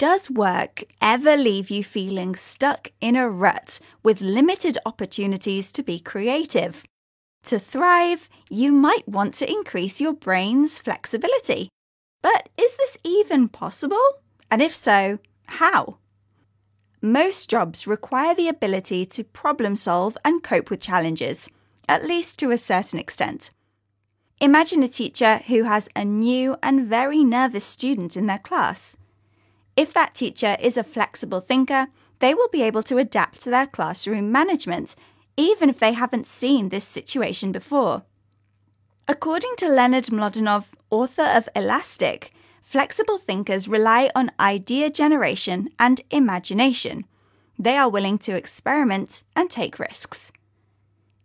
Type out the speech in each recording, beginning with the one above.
Does work ever leave you feeling stuck in a rut with limited opportunities to be creative? To thrive, you might want to increase your brain's flexibility. But is this even possible? And if so, how? Most jobs require the ability to problem solve and cope with challenges, at least to a certain extent. Imagine a teacher who has a new and very nervous student in their class. If that teacher is a flexible thinker, they will be able to adapt to their classroom management, even if they haven't seen this situation before. According to Leonard Mlodinow, author of Elastic, flexible thinkers rely on idea generation and imagination. They are willing to experiment and take risks.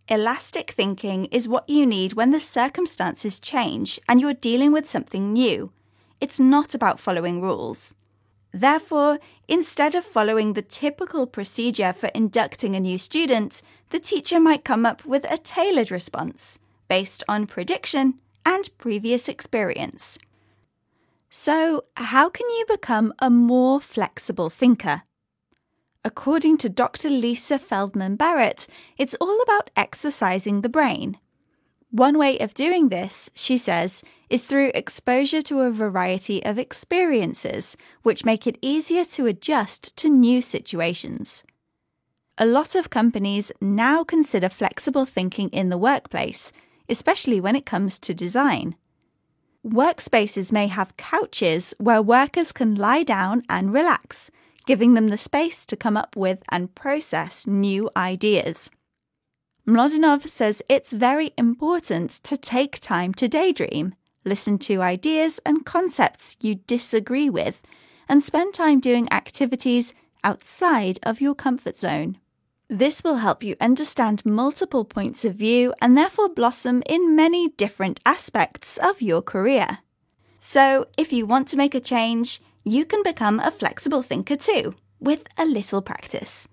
Elastic thinking is what you need when the circumstances change and you're dealing with something new. It's not about following rules. Therefore, instead of following the typical procedure for inducting a new student, the teacher might come up with a tailored response based on prediction and previous experience. So, how can you become a more flexible thinker? According to Dr. Lisa Feldman Barrett, it's all about exercising the brain. One way of doing this, she says, is through exposure to a variety of experiences, which make it easier to adjust to new situations. A lot of companies now consider flexible thinking in the workplace, especially when it comes to design. Workspaces may have couches where workers can lie down and relax, giving them the space to come up with and process new ideas. Mlodinow says it's very important to take time to daydream, listen to ideas and concepts you disagree with, and spend time doing activities outside of your comfort zone. This will help you understand multiple points of view and therefore blossom in many different aspects of your career. So, if you want to make a change, you can become a flexible thinker too, with a little practice.